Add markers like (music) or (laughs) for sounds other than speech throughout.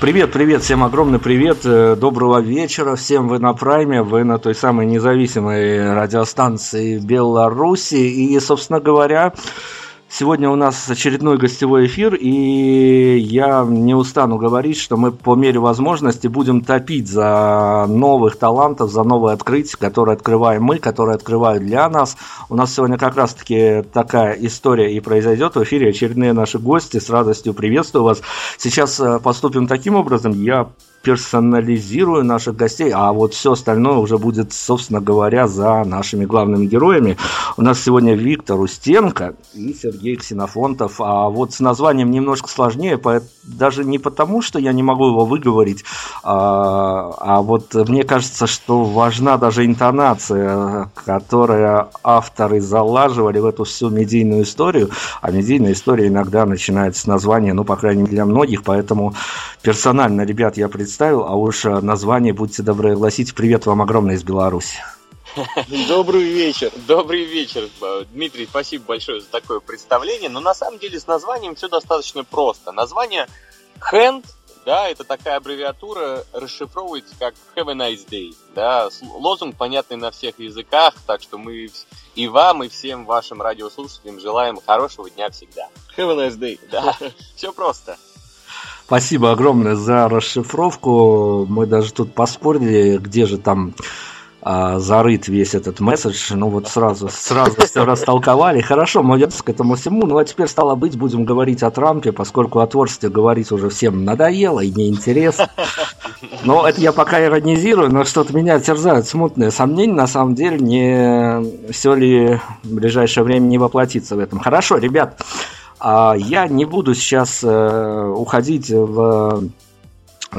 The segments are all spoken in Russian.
Привет, привет, всем огромный привет, э, доброго вечера, всем вы на Прайме, вы на той самой независимой радиостанции Беларуси, и, собственно говоря, Сегодня у нас очередной гостевой эфир, и я не устану говорить, что мы по мере возможности будем топить за новых талантов, за новые открытия, которые открываем мы, которые открывают для нас. У нас сегодня как раз-таки такая история и произойдет в эфире. Очередные наши гости, с радостью приветствую вас. Сейчас э, поступим таким образом, я персонализирую наших гостей, а вот все остальное уже будет, собственно говоря, за нашими главными героями. У нас сегодня Виктор Устенко и Сергей Ксенофонтов, а вот с названием немножко сложнее, даже не потому, что я не могу его выговорить, а, а вот мне кажется, что важна даже интонация, которая авторы залаживали в эту всю медийную историю, а медийная история иногда начинается с названия, ну, по крайней мере, для многих, поэтому персонально, ребят, я представляю представил, а уж э, название, будьте добры, огласите. Привет вам огромное из Беларуси. Добрый вечер. Добрый вечер, Дмитрий. Спасибо большое за такое представление. Но на самом деле с названием все достаточно просто. Название Hand, да, это такая аббревиатура, расшифровывается как Have a nice day. Да, лозунг понятный на всех языках, так что мы и вам, и всем вашим радиослушателям желаем хорошего дня всегда. Have a nice day. Да, (laughs) все просто. Спасибо огромное за расшифровку. Мы даже тут поспорили, где же там а, зарыт весь этот месседж. Ну вот сразу, сразу все растолковали. Хорошо, молодец к этому всему. Ну а теперь стало быть, будем говорить о Трампе, поскольку о творчестве говорить уже всем надоело и неинтересно. Но это я пока иронизирую, но что-то меня терзают смутные сомнения. На самом деле, не все ли в ближайшее время не воплотится в этом. Хорошо, ребят, я не буду сейчас э, уходить в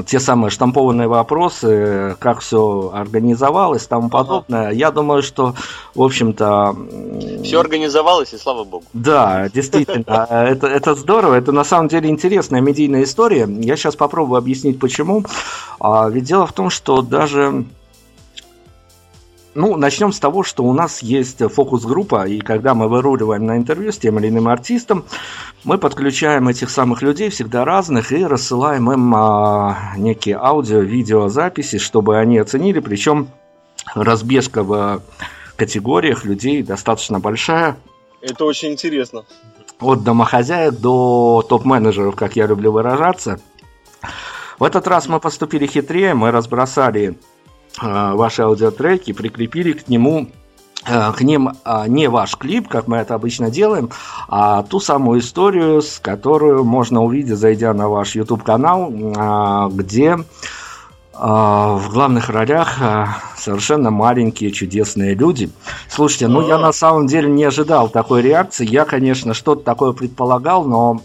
те самые штампованные вопросы, как все организовалось, тому подобное. Я думаю, что, в общем-то... Все организовалось, и слава богу. Да, действительно, (laughs) это, это здорово, это на самом деле интересная медийная история. Я сейчас попробую объяснить, почему. А, ведь дело в том, что даже ну, начнем с того, что у нас есть фокус-группа, и когда мы выруливаем на интервью с тем или иным артистом, мы подключаем этих самых людей, всегда разных, и рассылаем им а, некие аудио, видеозаписи, чтобы они оценили, причем разбежка в категориях людей достаточно большая. Это очень интересно. От домохозяек до топ-менеджеров, как я люблю выражаться. В этот раз мы поступили хитрее, мы разбросали Э, ваши аудиотреки, прикрепили к нему э, к ним э, не ваш клип, как мы это обычно делаем, а ту самую историю, с которую можно увидеть, зайдя на ваш YouTube-канал, где в главных ролях совершенно маленькие чудесные люди. Слушайте, ну я на самом деле не ожидал такой реакции. Я, конечно, что-то такое предполагал, но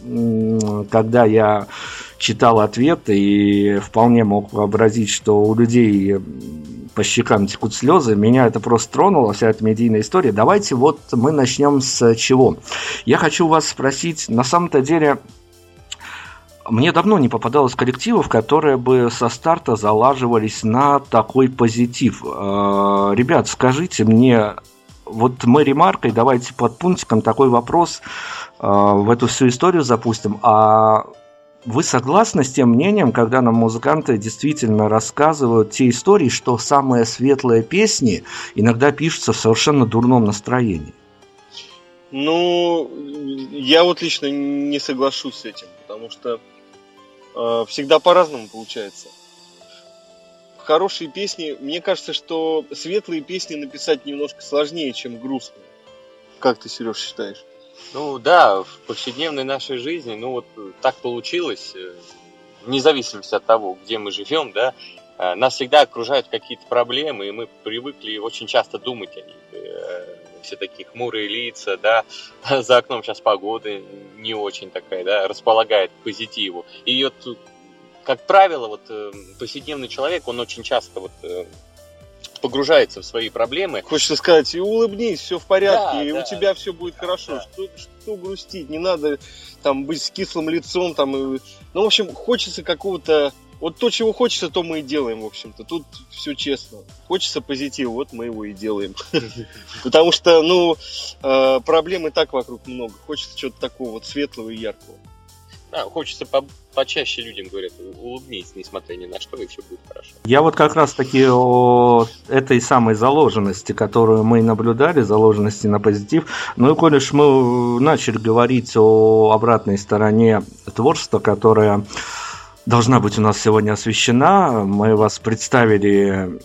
когда я читал ответ и вполне мог вообразить, что у людей по щекам текут слезы. Меня это просто тронуло, вся эта медийная история. Давайте вот мы начнем с чего. Я хочу вас спросить, на самом-то деле, мне давно не попадалось коллективов, которые бы со старта залаживались на такой позитив. Э, ребят, скажите мне, вот мы ремаркой, давайте под пунктиком такой вопрос э, в эту всю историю запустим. А вы согласны с тем мнением, когда нам музыканты действительно рассказывают те истории, что самые светлые песни иногда пишутся в совершенно дурном настроении? Ну, я вот лично не соглашусь с этим, потому что э, всегда по-разному получается. Хорошие песни, мне кажется, что светлые песни написать немножко сложнее, чем грустные. Как ты, Сереж, считаешь? Ну да, в повседневной нашей жизни, ну вот так получилось, э, вне зависимости от того, где мы живем, да, э, нас всегда окружают какие-то проблемы, и мы привыкли очень часто думать о них. Э, все такие хмурые лица, да, (laughs) за окном сейчас погода не очень такая, да, располагает к позитиву. И вот, как правило, вот повседневный человек, он очень часто вот погружается в свои проблемы. Хочется сказать, и улыбнись, все в порядке, да, и да. у тебя все будет хорошо. Да. Что, что грустить? Не надо там быть с кислым лицом, там, и... ну, в общем, хочется какого-то вот то, чего хочется, то мы и делаем, в общем-то. Тут все честно. Хочется позитива, вот мы его и делаем. (laughs) Потому что, ну, э, проблем и так вокруг много. Хочется чего-то такого вот светлого и яркого. Да, хочется по почаще людям говорят, улыбнись, несмотря ни на что, и все будет хорошо. Я вот как раз таки о этой самой заложенности, которую мы наблюдали, заложенности на позитив. Ну и коль мы начали говорить о обратной стороне творчества, которое должна быть у нас сегодня освещена. Мы вас представили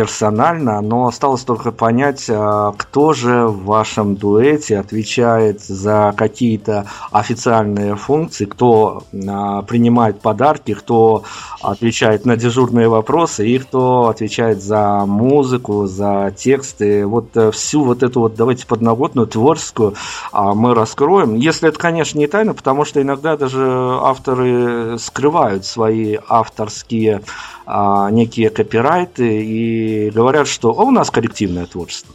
персонально, но осталось только понять, а, кто же в вашем дуэте отвечает за какие-то официальные функции, кто а, принимает подарки, кто отвечает на дежурные вопросы и кто отвечает за музыку, за тексты. Вот э, всю вот эту вот, давайте подноготную, творческую а, мы раскроем. Если это, конечно, не тайна, потому что иногда даже авторы скрывают свои авторские некие копирайты и говорят, что О, у нас коллективное творчество.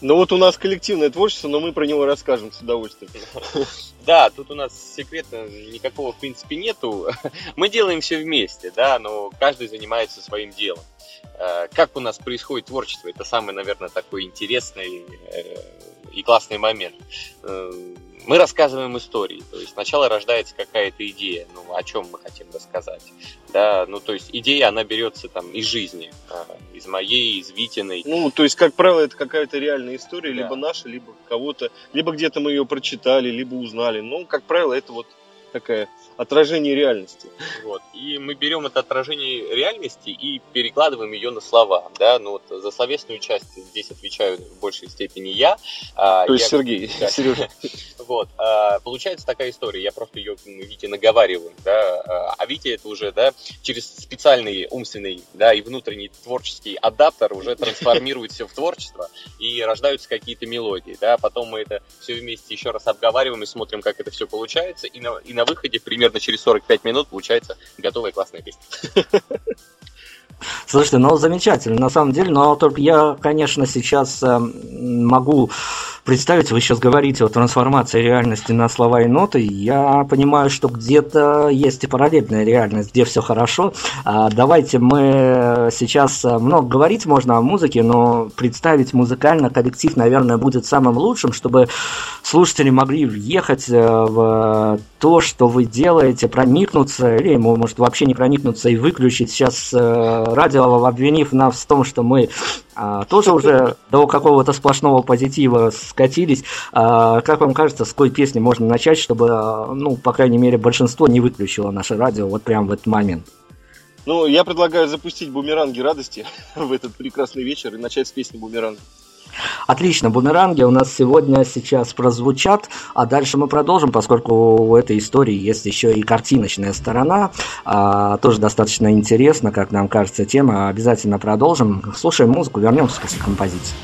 Ну вот у нас коллективное творчество, но мы про него расскажем с удовольствием. (laughs) Да, тут у нас секрета никакого в принципе нету. (laughs) Мы делаем все вместе, да, но каждый занимается своим делом. Э, как у нас происходит творчество? Это самый, наверное, такой интересный э, и классный момент. Мы рассказываем истории. То есть сначала рождается какая-то идея, ну, о чем мы хотим рассказать. Да, ну, то есть идея, она берется там из жизни, а, из моей, из Витиной. Ну, то есть, как правило, это какая-то реальная история, да. либо наша, либо кого-то, либо где-то мы ее прочитали, либо узнали. Ну, как правило, это вот такая отражение реальности. Вот. И мы берем это отражение реальности и перекладываем ее на слова. Да? Ну, вот за словесную часть здесь отвечаю в большей степени я. А, То есть я... Сергей, (laughs) да. Сережа. Вот. А, получается такая история. Я просто ее Вите наговариваю. Да? А, а Витя это уже да, через специальный умственный да, и внутренний творческий адаптер уже трансформирует все в творчество и рождаются какие-то мелодии. Да? Потом мы это все вместе еще раз обговариваем и смотрим, как это все получается. И на, и на выходе примерно примерно через 45 минут получается готовая классная песня. Слушайте, ну замечательно, на самом деле, но только я, конечно, сейчас э, могу представить, вы сейчас говорите о трансформации реальности на слова и ноты, я понимаю, что где-то есть и параллельная реальность, где все хорошо. А давайте мы сейчас, э, много говорить можно о музыке, но представить музыкально коллектив, наверное, будет самым лучшим, чтобы слушатели могли въехать э, в то, что вы делаете, проникнуться, или, может, вообще не проникнуться и выключить. Сейчас радио, обвинив нас в том, что мы а, тоже уже до какого-то сплошного позитива скатились. А, как вам кажется, с какой песни можно начать, чтобы, а, ну, по крайней мере, большинство не выключило наше радио вот прямо в этот момент? Ну, я предлагаю запустить бумеранги радости (laughs) в этот прекрасный вечер и начать с песни «Бумеранг». Отлично, бумеранги у нас сегодня сейчас прозвучат, а дальше мы продолжим, поскольку у этой истории есть еще и картиночная сторона, а, тоже достаточно интересно, как нам кажется, тема. Обязательно продолжим. Слушаем музыку, вернемся после композиции.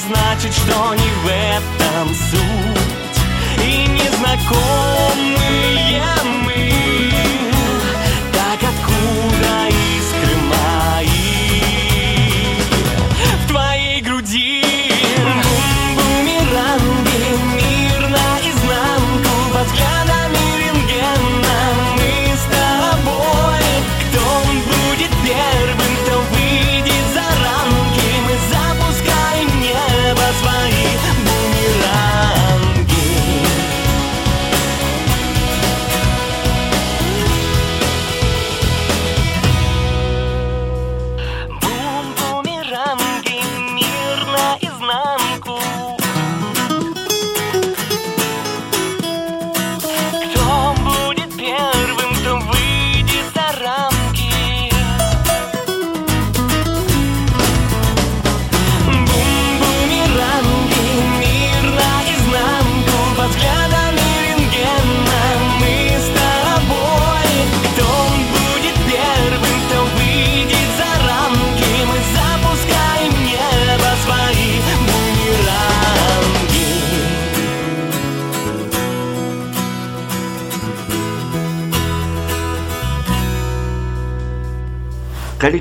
Значит, что не в этом суть. И незнакомые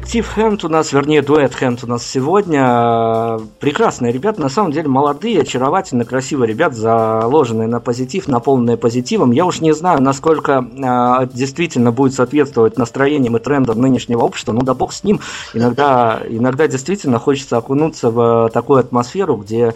Коллектив Хэмт у нас, вернее, дуэт Хэмт у нас сегодня. Прекрасные ребята, на самом деле молодые, очаровательные, красивые ребята, заложенные на позитив, наполненные позитивом. Я уж не знаю, насколько э, действительно будет соответствовать настроениям и трендам нынешнего общества, ну да бог с ним. Иногда, иногда действительно хочется окунуться в такую атмосферу, где а,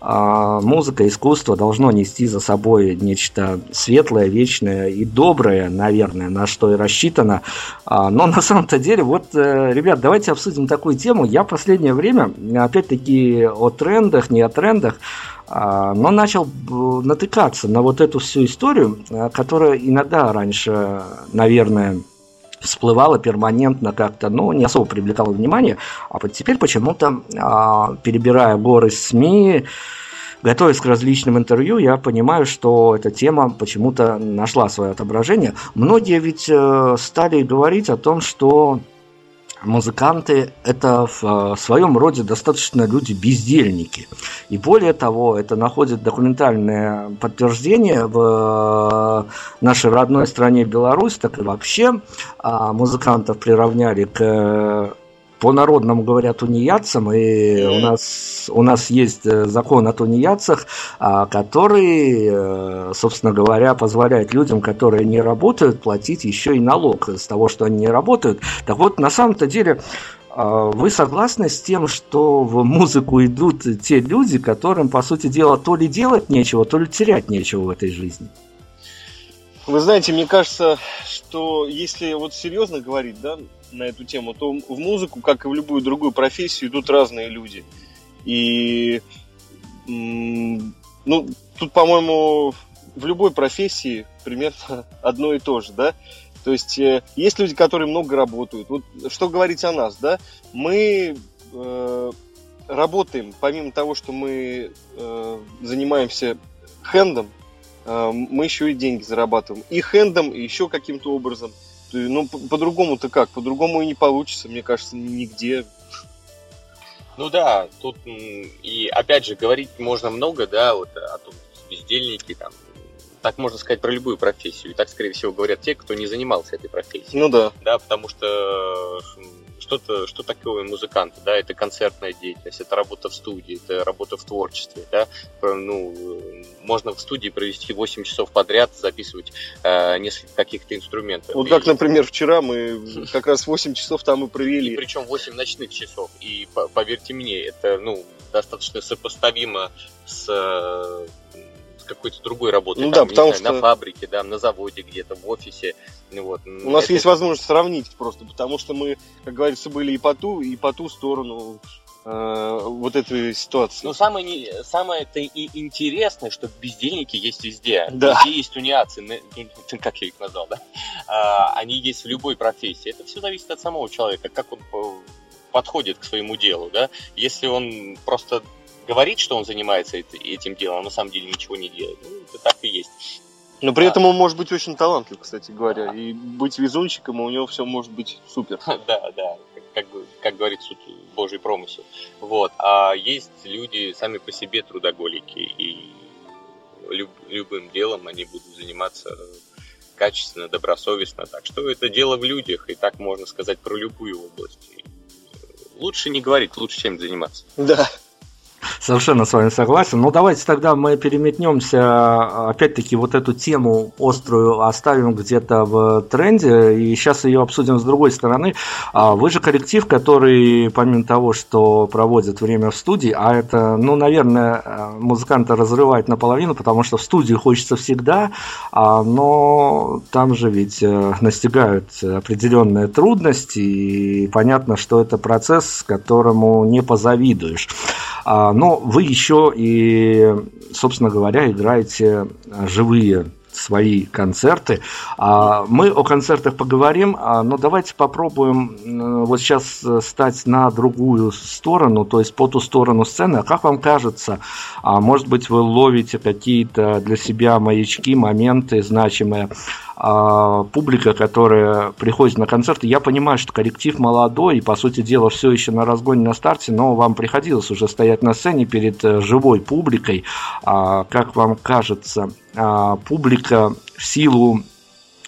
музыка, искусство должно нести за собой нечто светлое, вечное и доброе, наверное, на что и рассчитано. А, Но на самом-то деле, вот, э, ребят, давайте обсудим такую тему. Я в последнее время, опять-таки, о трендах, не о трендах, а, но начал натыкаться на вот эту всю историю, которая иногда раньше, наверное, всплывала перманентно как-то, но не особо привлекала внимание, а вот теперь почему-то, а, перебирая горы СМИ, готовясь к различным интервью, я понимаю, что эта тема почему-то нашла свое отображение. Многие ведь э, стали говорить о том, что музыканты это в э, своем роде достаточно люди бездельники. И более того, это находит документальное подтверждение в э, нашей родной стране Беларусь, так и вообще а, музыкантов приравняли к э, по-народному говорят тунеядцам, и у нас, у нас есть э, закон о тунеядцах, а, который, э, собственно говоря, позволяет людям, которые не работают, платить еще и налог с того, что они не работают. Так вот, на самом-то деле, а, вы согласны с тем, что в музыку идут те люди, которым, по сути дела, то ли делать нечего, то ли терять нечего в этой жизни? Вы знаете, мне кажется, что если вот серьезно говорить, да, на эту тему, то в музыку, как и в любую другую профессию, идут разные люди. И, ну, тут, по-моему, в любой профессии примерно (laughs) одно и то же, да. То есть э, есть люди, которые много работают. Вот что говорить о нас, да? Мы э, работаем, помимо того, что мы э, занимаемся хендом, мы еще и деньги зарабатываем. И хендом, и еще каким-то образом. Ну, по- по-другому-то как? По-другому и не получится, мне кажется, нигде. Ну да, тут и опять же говорить можно много, да, вот о том, бездельники там. Так можно сказать про любую профессию. И так, скорее всего, говорят те, кто не занимался этой профессией. Ну да. да, потому что м, что-то, что такое музыкант, да, это концертная деятельность, это работа в студии, это работа в творчестве, да, ну, э, можно в студии провести 8 часов подряд, записывать э, несколько каких-то инструментов. Вот И- как, например, вчера мы (laughs) как раз 8 часов там и и провели. причем 8 ночных часов. И по- поверьте мне, это ну, достаточно сопоставимо с, э, с какой-то другой работой. Ну Там, да, потому знаю, что- на фабрике, да, на заводе где-то, в офисе. Вот. У нас Это- есть возможность сравнить просто, потому что мы, как говорится, были и по ту, и по ту сторону э, вот этой ситуации. Ну, самое, не, самое это и интересное, что бездельники есть везде. Да. Везде есть ну, как я их назвал, да? А, они есть в любой профессии. Это все зависит от самого человека, как он по- подходит к своему делу, да? Если он просто говорит, что он занимается эт- этим делом, а на самом деле ничего не делает, ну, это так и есть. Но при да. этом он может быть очень талантлив, кстати говоря, и быть везунчиком, и у него все может быть супер. (laughs) Да, да, как, как, говорит суд Божий промысел. Вот. А есть люди сами по себе трудоголики, и люб- любым делом они будут заниматься качественно, добросовестно. Так что это дело в людях, и так можно сказать про любую область. И Лучше не говорить, лучше чем заниматься. Да. Совершенно с вами согласен. Ну, давайте тогда мы переметнемся, опять-таки, вот эту тему острую оставим где-то в тренде, и сейчас ее обсудим с другой стороны. А Вы же коллектив, который, помимо того, что проводит время в студии, а это, ну, наверное, музыканта разрывает наполовину, потому что в студии хочется всегда, а, но там же ведь э, настигают определенные трудности, и понятно, что это процесс, которому не позавидуешь. А, Но вы еще и, собственно говоря, играете живые свои концерты. А, Мы о концертах поговорим, а, но давайте попробуем вот сейчас э, стать на другую сторону, то есть по ту сторону сцены. А как вам кажется, а, может быть, вы ловите какие-то для себя маячки, моменты значимые, а, публика, которая приходит на концерты, я понимаю, что коллектив молодой и, по сути дела, все еще на разгоне на старте, но вам приходилось уже стоять на сцене перед э, живой публикой. А, Как вам кажется, а, публика в силу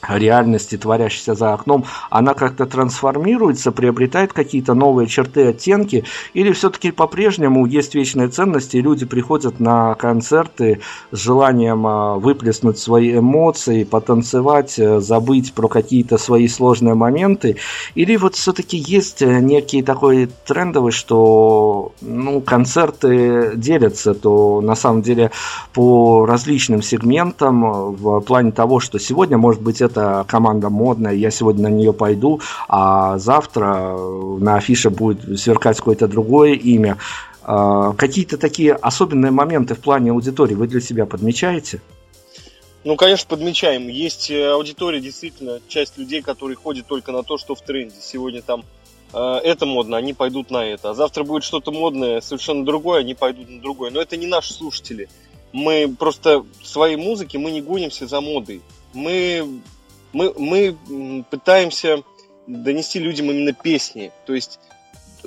реальности, творящейся за окном, она как-то трансформируется, приобретает какие-то новые черты, оттенки, или все-таки по-прежнему есть вечные ценности, и люди приходят на концерты с желанием а, выплеснуть свои эмоции, потанцевать, э, забыть про какие-то свои сложные моменты, или вот все-таки есть э, некий такой трендовый, что ну, концерты делятся, то на самом деле по различным сегментам э, в плане того, что сегодня может быть это команда модная, я сегодня на нее пойду, а завтра на афише будет сверкать какое-то другое имя. А, Какие-то такие особенные моменты в плане аудитории вы для себя подмечаете? Ну, конечно, подмечаем. Есть э, аудитория, действительно, часть людей, которые ходят только на то, что в тренде. Сегодня там э, это модно, они пойдут на это. А завтра будет что-то модное, совершенно другое, они пойдут на другое. Но это не наши слушатели. Мы просто в своей музыке мы не гонимся за модой. Мы, мы, мы пытаемся донести людям именно песни. То есть,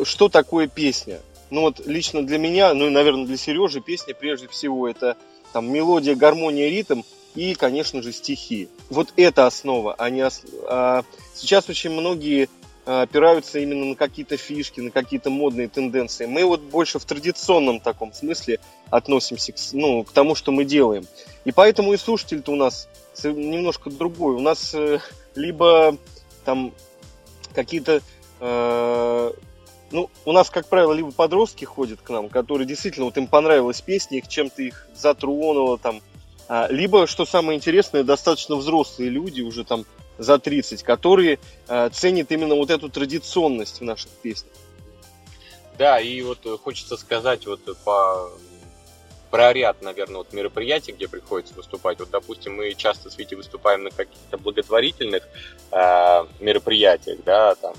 что такое песня? Ну вот лично для меня, ну и, наверное, для Сережи песня прежде всего это там мелодия, гармония, ритм и, конечно же, стихи. Вот это основа, а не ос- а сейчас очень многие опираются именно на какие-то фишки, на какие-то модные тенденции. Мы вот больше в традиционном таком смысле относимся к, ну, к тому, что мы делаем. И поэтому и слушатель-то у нас немножко другой. У нас э, либо там какие-то э, ну, у нас, как правило, либо подростки ходят к нам, которые действительно, вот им понравилась песня, их чем-то их затронуло там, а, либо, что самое интересное, достаточно взрослые люди, уже там за 30, которые а, ценят именно вот эту традиционность в наших песнях. Да, и вот э, хочется сказать вот э, по про ряд, наверное, вот мероприятий, где приходится выступать. Вот, допустим, мы часто с Витей выступаем на каких-то благотворительных э, мероприятиях, да, там,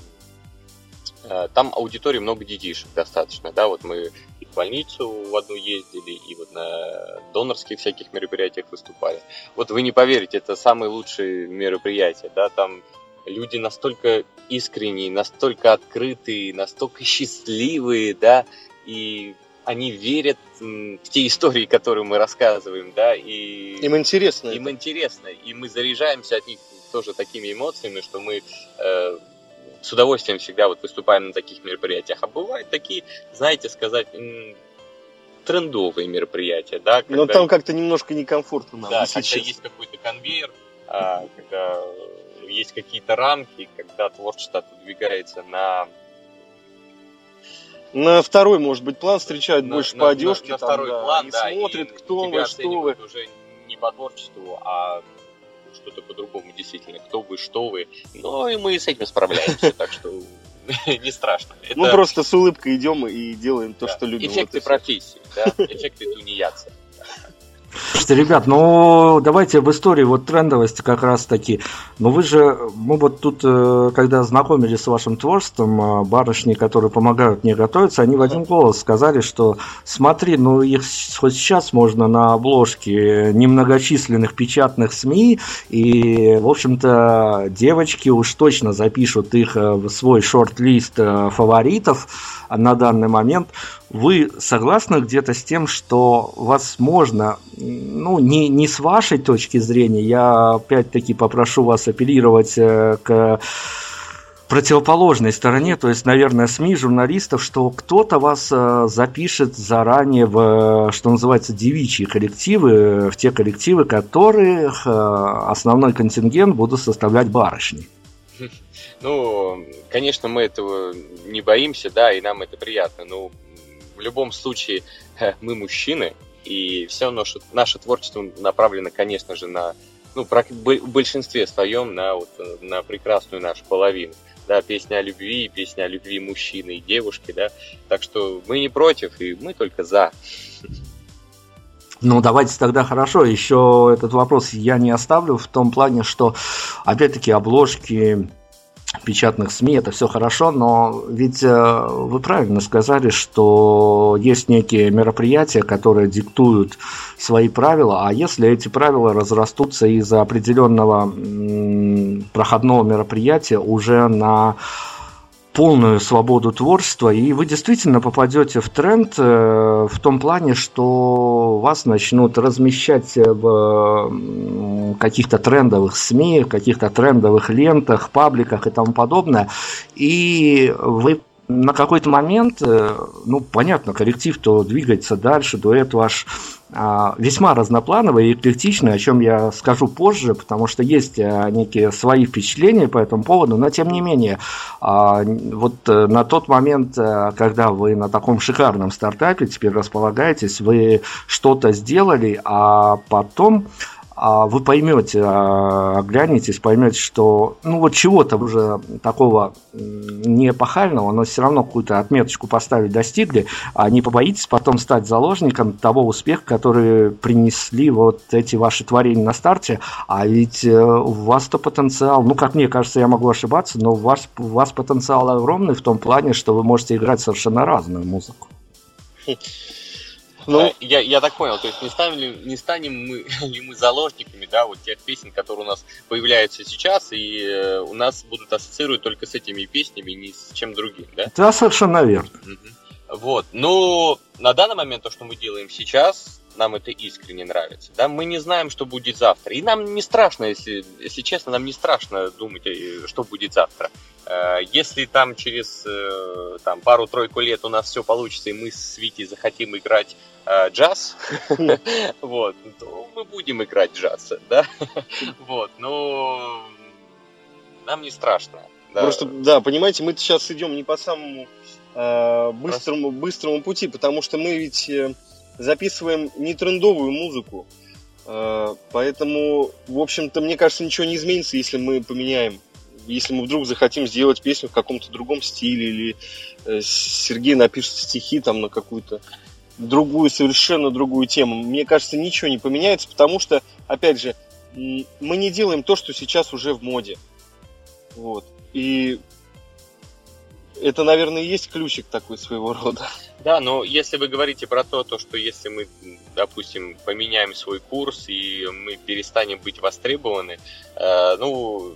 э, там аудитории много детишек достаточно, да, вот мы больницу в одну ездили, и вот на донорских всяких мероприятиях выступали. Вот вы не поверите, это самые лучшие мероприятия, да, там люди настолько искренние, настолько открытые, настолько счастливые, да, и они верят в те истории, которые мы рассказываем, да, и Им интересно. им это. интересно, и мы заряжаемся от них тоже такими эмоциями, что мы э, с удовольствием всегда вот выступаем на таких мероприятиях. А бывают такие, знаете, сказать, трендовые мероприятия, да, Но когда- там как-то немножко некомфортно нам, да, если когда есть какой-то конвейер, а, когда есть какие-то рамки, когда творчество отодвигается на, На второй, может быть, план встречают на- больше на- по одежке, на, на там, второй да, план, и да, смотрят, и кто вы, что вы. уже не по творчеству, а что-то по-другому действительно, кто вы, что вы. Ну и мы с этим справляемся, так что (laughs) не страшно. Мы Это, просто с улыбкой идем и делаем то, да, что любим. Эффекты Вот профессии, да, эффекты тунеядца. Слушайте, ребят, ну давайте в истории вот трендовости как раз таки. Ну вы же, мы вот тут, э, когда знакомились с вашим творчеством, э, барышни, которые помогают мне готовиться, они в один голос сказали, что смотри, ну их хоть сейчас можно на обложке немногочисленных печатных СМИ, и, в общем-то, девочки уж точно запишут их э, в свой шорт-лист фаворитов на данный момент. Вы согласны где-то с тем, что возможно, ну, не, не с вашей точки зрения, я опять-таки попрошу вас апеллировать э, к противоположной стороне, то есть, наверное, СМИ, журналистов, что кто-то вас э, запишет заранее в, что называется, девичьи коллективы, в те коллективы, которых э, основной контингент будут составлять барышни. Ну, конечно, мы этого не боимся, да, и нам это приятно. Но в любом случае мы мужчины, и все наше, наше творчество направлено, конечно же, на, ну, в большинстве своем на, вот, на прекрасную нашу половину. Да, песня о любви, песня о любви мужчины и девушки, да. Так что мы не против, и мы только за. Ну, давайте тогда хорошо. Еще этот вопрос я не оставлю в том плане, что, опять-таки, обложки печатных СМИ, это все хорошо, но ведь э, вы правильно сказали, что есть некие мероприятия, которые диктуют свои правила, а если эти правила разрастутся из-за определенного проходного мероприятия уже на полную свободу творчества, и вы действительно попадете в тренд э, в том плане, что вас начнут размещать в каких-то трендовых СМИ, каких-то трендовых лентах, пабликах и тому подобное, и вы на какой-то момент, э, ну, понятно, коллектив-то двигается дальше, дуэт ваш весьма разноплановый и эклектичный, о чем я скажу позже, потому что есть э, некие свои впечатления по этому поводу, но тем не менее, а, вот э, на тот момент, когда вы на таком шикарном стартапе теперь располагаетесь, вы что-то сделали, а потом а вы поймете, а, оглянетесь, поймете, что ну вот чего-то уже такого не эпохального, но все равно какую-то отметочку поставить достигли, а не побоитесь потом стать заложником того успеха, который принесли вот эти ваши творения на старте, а ведь э, у вас-то потенциал, ну как мне кажется, я могу ошибаться, но у вас, у вас потенциал огромный в том плане, что вы можете играть совершенно разную музыку. (laughs) Ну, я, я так понял, то есть не, станем ли, не станем мы, (laughs) ли мы заложниками, да, вот тех песен, которые у нас появляются сейчас, и э, у нас будут ассоциировать только с этими песнями, ни с чем другим, да? Да, совершенно верно. Угу. Вот, ну, на данный момент то, что мы делаем сейчас, нам это искренне нравится. Да, мы не знаем, что будет завтра. И нам не страшно, если, если честно, нам не страшно думать, э, что будет завтра. Э, если там через э, там, пару-тройку лет у нас все получится, и мы с Вити захотим играть джаз, (laughs) вот, то мы будем играть джаз, да, (laughs) вот, но нам не страшно. Да. Просто, да, понимаете, мы сейчас идем не по самому быстрому, быстрому пути, потому что мы ведь записываем не трендовую музыку, э, поэтому, в общем-то, мне кажется, ничего не изменится, если мы поменяем если мы вдруг захотим сделать песню в каком-то другом стиле, или э, Сергей напишет стихи там на какую-то другую, совершенно другую тему, мне кажется, ничего не поменяется, потому что, опять же, мы не делаем то, что сейчас уже в моде. Вот. И это, наверное, и есть ключик такой своего рода. Да, но если вы говорите про то, то, что если мы, допустим, поменяем свой курс и мы перестанем быть востребованы, э, ну,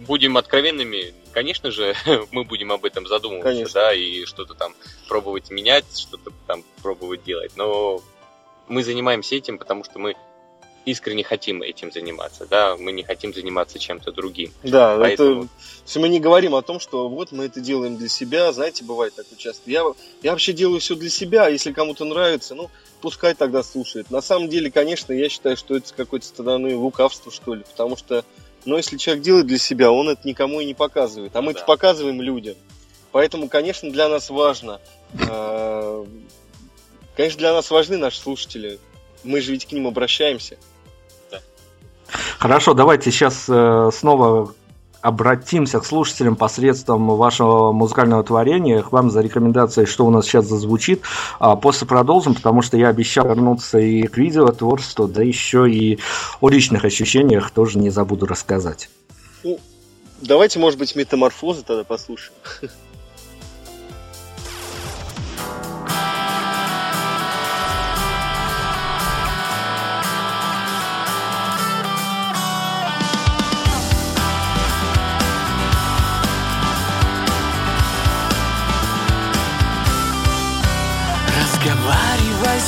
будем откровенными, конечно же, (laughs) мы будем об этом задумываться, конечно. да, и что-то там пробовать менять, что-то там пробовать делать. Но мы занимаемся этим, потому что мы искренне хотим этим заниматься, да, мы не хотим заниматься чем-то другим. Да, Поэтому... это, мы не говорим о том, что вот мы это делаем для себя, знаете, бывает так часто. Я, я вообще делаю все для себя, а если кому-то нравится, ну, пускай тогда слушает. На самом деле, конечно, я считаю, что это какое-то стороны лукавство, что ли, потому что но если человек делает для себя, он это никому и не показывает. А мы это да. показываем людям. Поэтому, конечно, для нас важно. Э, конечно, для нас важны наши слушатели. Мы же ведь к ним обращаемся. Хорошо, давайте сейчас э, снова обратимся к слушателям посредством вашего музыкального творения, к вам за рекомендацией, что у нас сейчас зазвучит. А после продолжим, потому что я обещал вернуться и к видеотворчеству, да еще и о личных ощущениях тоже не забуду рассказать. Ну, давайте, может быть, метаморфозы тогда послушаем. (laughs)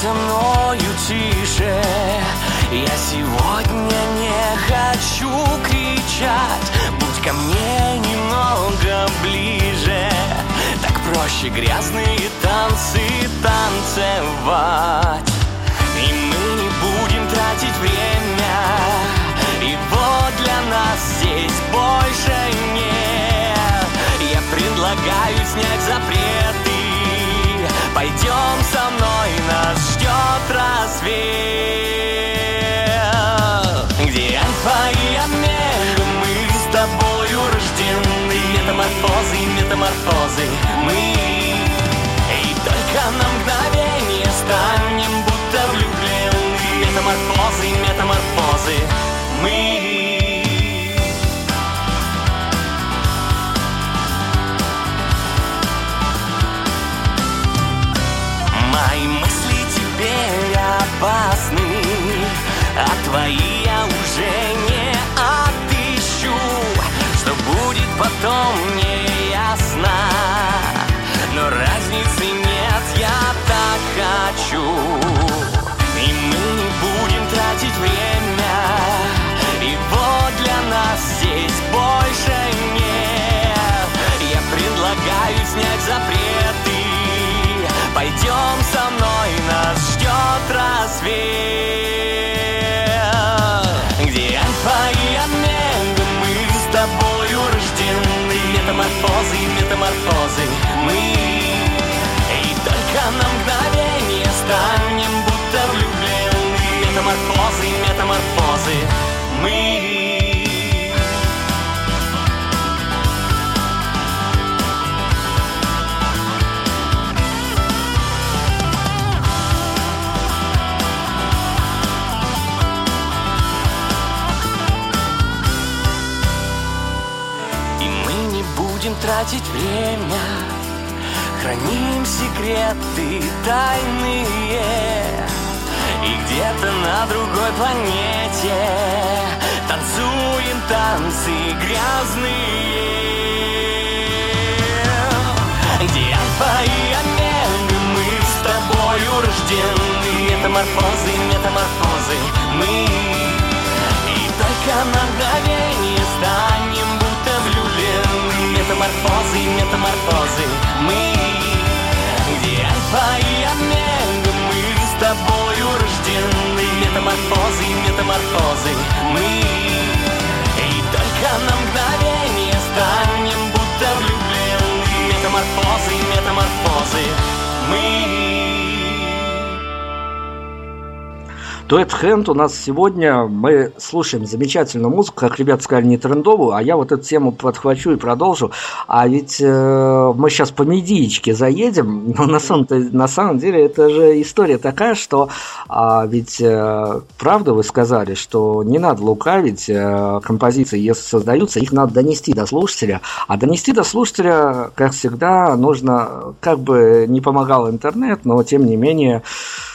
Со мною тише. Я сегодня не хочу кричать. Будь ко мне немного ближе. Так проще грязные танцы танцевать. И мы не будем тратить время. Его для нас здесь больше нет. Я предлагаю снять запреты. Пойдем со мной, нас ждет рассвет. Где альфа и омега Мы с тобою рождены. Метаморфозы, метаморфозы Мы. И только на мгновение станем будто влюблены. Метаморфозы, метаморфозы Мы А твои я уже не отыщу. Что будет потом, не ясно Но разницы нет, я так хочу. И мы не будем тратить время. Его для нас здесь больше нет. Я предлагаю снять запреты. Пойдем со мной, нас ждет рассвет метаморфозы Мы. И мы не будем тратить время Храним секреты тайные И где-то на другой планете Танцуем танцы грязные. Где альфа и омега Мы с тобою рождены? Метаморфозы, метаморфозы Мы. И только на мгновение станем будто влюблены. Метаморфозы, метаморфозы Мы. Где альфа и омега Метаморфозы, метаморфозы Мы. И только на мгновение станем будто влюблены. Метаморфозы, метаморфозы Мы Дуэт Хэнд у нас сегодня. Мы слушаем замечательную музыку, как ребята сказали, не трендовую, а я вот эту тему подхвачу и продолжу. А ведь э, мы сейчас по медиечке заедем, (laughs) но на самом, на самом деле это же история такая, что а, ведь э, правда вы сказали, что не надо лукавить, э, композиции, если создаются, их надо донести до слушателя. А донести до слушателя, как всегда, нужно, как бы не помогал интернет, но тем не менее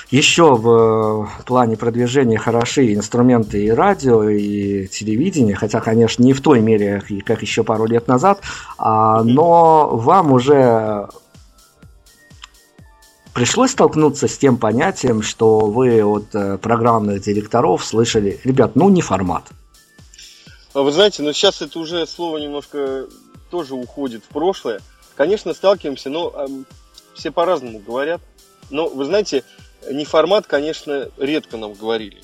еще в плане продвижения хороши инструменты и радио, и телевидение, хотя, конечно, не в той мере, как еще пару лет назад, а, но вам уже пришлось столкнуться с тем понятием, что вы от э, программных директоров слышали, ребят, ну не формат. А Вы знаете, но сейчас это уже слово немножко тоже уходит в прошлое. Конечно, сталкиваемся, но эм, все по-разному говорят. Но, вы знаете, не формат, конечно, редко нам говорили.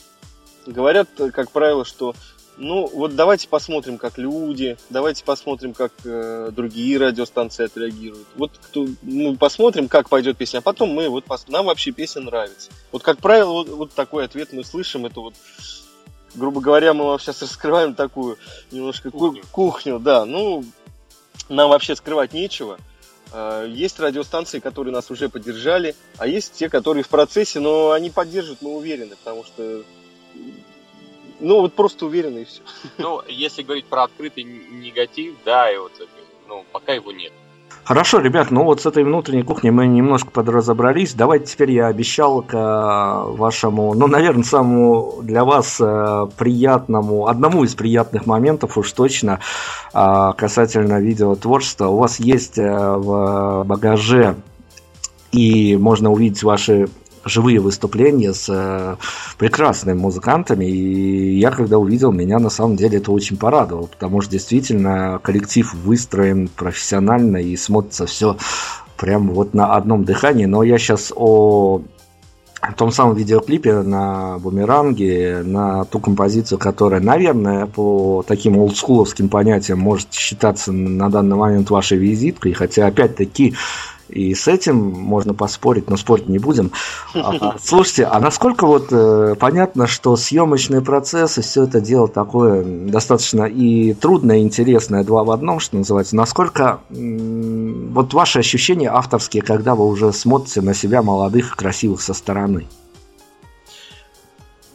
Говорят, э, как правило, что ну вот давайте посмотрим, как люди, давайте посмотрим, как э, другие радиостанции отреагируют. Вот кто, ну, посмотрим, как пойдет песня, а потом мы вот пос... нам вообще песня нравится. Вот как правило, вот, вот такой ответ мы слышим, это вот грубо говоря, мы вам сейчас раскрываем такую немножко ку- Кухню. кухню, да, ну, нам вообще скрывать нечего. А, Есть радиостанции, которые нас уже поддержали, а есть те, которые в процессе, но они поддержат, мы уверены, потому что, ну, вот просто уверены и все. Ну, если говорить про открытый негатив, да, и вот, ну, пока его нет. Хорошо, ребят, ну вот с этой внутренней кухней мы немножко подразобрались. Давайте теперь я обещал к э, вашему, ну, наверное, самому для вас э, приятному, одному из приятных моментов уж точно э, касательно видеотворчества. У вас есть в багаже и можно увидеть ваши живые выступления с э, прекрасными музыкантами. И я когда увидел, меня на самом деле это очень порадовало, потому что действительно коллектив выстроен профессионально и смотрится все прям вот на одном дыхании. Но я сейчас о том самом видеоклипе на бумеранге, на ту композицию, которая, наверное, по таким олдскуловским понятиям может считаться на данный момент вашей визиткой, хотя опять-таки и с этим можно поспорить, но спорить не будем. А, Слушайте, а насколько вот э, понятно, что съемочные процессы, все это дело такое достаточно и трудное, и интересное, два в одном, что называется. Насколько вот ваши ощущения авторские, когда вы уже смотрите на себя молодых красивых со стороны?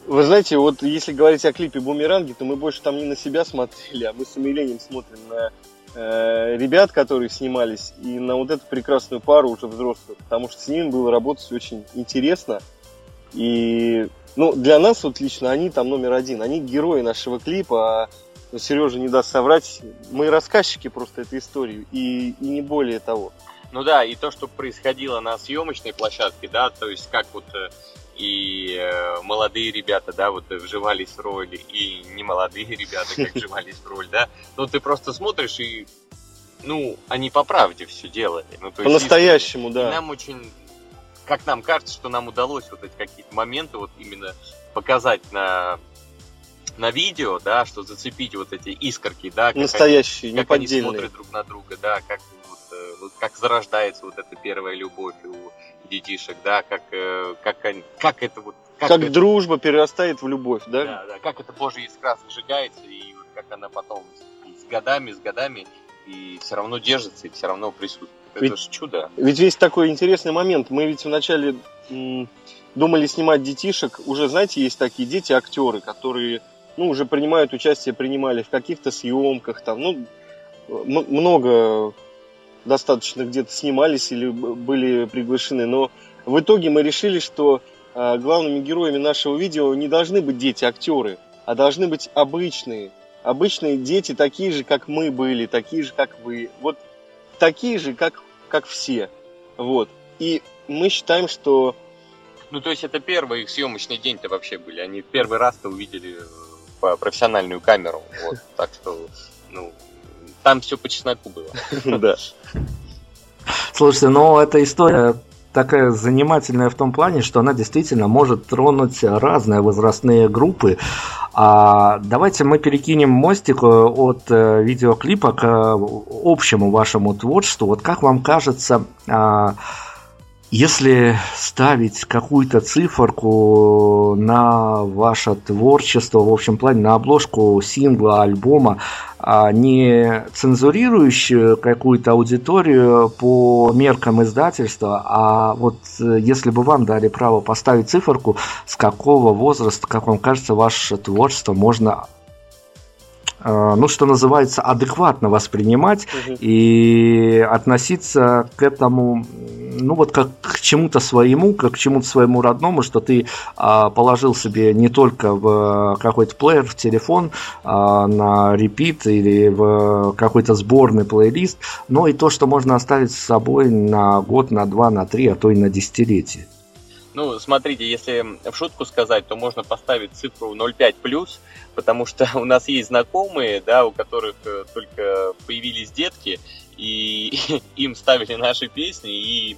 Вы знаете, вот если говорить о клипе «Бумеранги», то мы больше там не на себя смотрели, а мы с умилением смотрим на ребят, которые снимались, и на вот эту прекрасную пару уже взрослых, потому что с ними было работать очень интересно. И ну, для нас вот лично они там номер один, они герои нашего клипа, а ну, Сережа не даст соврать, мы рассказчики просто этой истории, и, и не более того. Ну да, и то, что происходило на съемочной площадке, да, то есть как вот э, и э, молодые ребята, да, вот э, вживались в роли, и не молодые ребята, как (laughs) вживались в роль, да, ну ты просто смотришь и, ну, они по правде все делали. Ну, По-настоящему, И да. нам очень, как нам кажется, что нам удалось вот эти какие-то моменты вот именно показать на на видео, да, что зацепить вот эти искорки, да, как они- Настоящие, как они смотрят друг на друга, да, как вот, э, вот как зарождается вот эта первая любовь у детишек, да, как э, как как это вот Как, это- дружба перерастает в любовь, да? да, да, как эта Божья искра зажигается и вот как она потом с, годами, с годами и все равно держится и все равно присутствует. Это Ведь- же чудо. Ведь есть такой интересный момент. Мы ведь вначале м, думали снимать детишек. Уже, знаете, есть такие дети-актеры, которые ну, уже принимают участие, принимали в каких-то съемках, там, ну, много достаточно где-то снимались или были приглашены. Но в итоге мы решили, что а, главными героями нашего видео не должны быть дети-актеры, а должны быть обычные. Обычные дети такие же, как мы были, такие же, как вы. Вот такие же, как, как все. Вот. И мы считаем, что Ну, то есть это первый их съемочный день-то вообще были. Они первый раз-то увидели э, профессиональную камеру. Вот. Так что, ну, там все по чесноку было. (laughs) да. Слушайте, ну эта история такая занимательная в том плане, что она действительно может тронуть разные возрастные группы. А давайте мы перекинем мостик э, от э, видеоклипа к э, общему вашему творчеству. Вот как вам кажется, а, если ставить какую-то циферку на ваше творчество, в общем плане, на обложку сингла, альбома, а не цензурирующую какую-то аудиторию по меркам издательства, а вот э, если бы вам дали право поставить циферку, с какого возраста, как вам кажется, ваше творчество можно ну, что называется, адекватно воспринимать Мгм. и относиться к этому, ну, вот как к чему-то своему, как к чему-то своему родному, что ты а, положил себе не только в какой-то плеер, в телефон, а, на репит или в какой-то сборный плейлист, но и то, что можно оставить с собой на год, на два, на три, а то и на десятилетие. Ну, смотрите, если в шутку сказать, то можно поставить цифру 0,5 плюс, потому что (laughs) у нас есть знакомые, да, у которых э, только появились детки, и (laughs) им ставили наши песни, и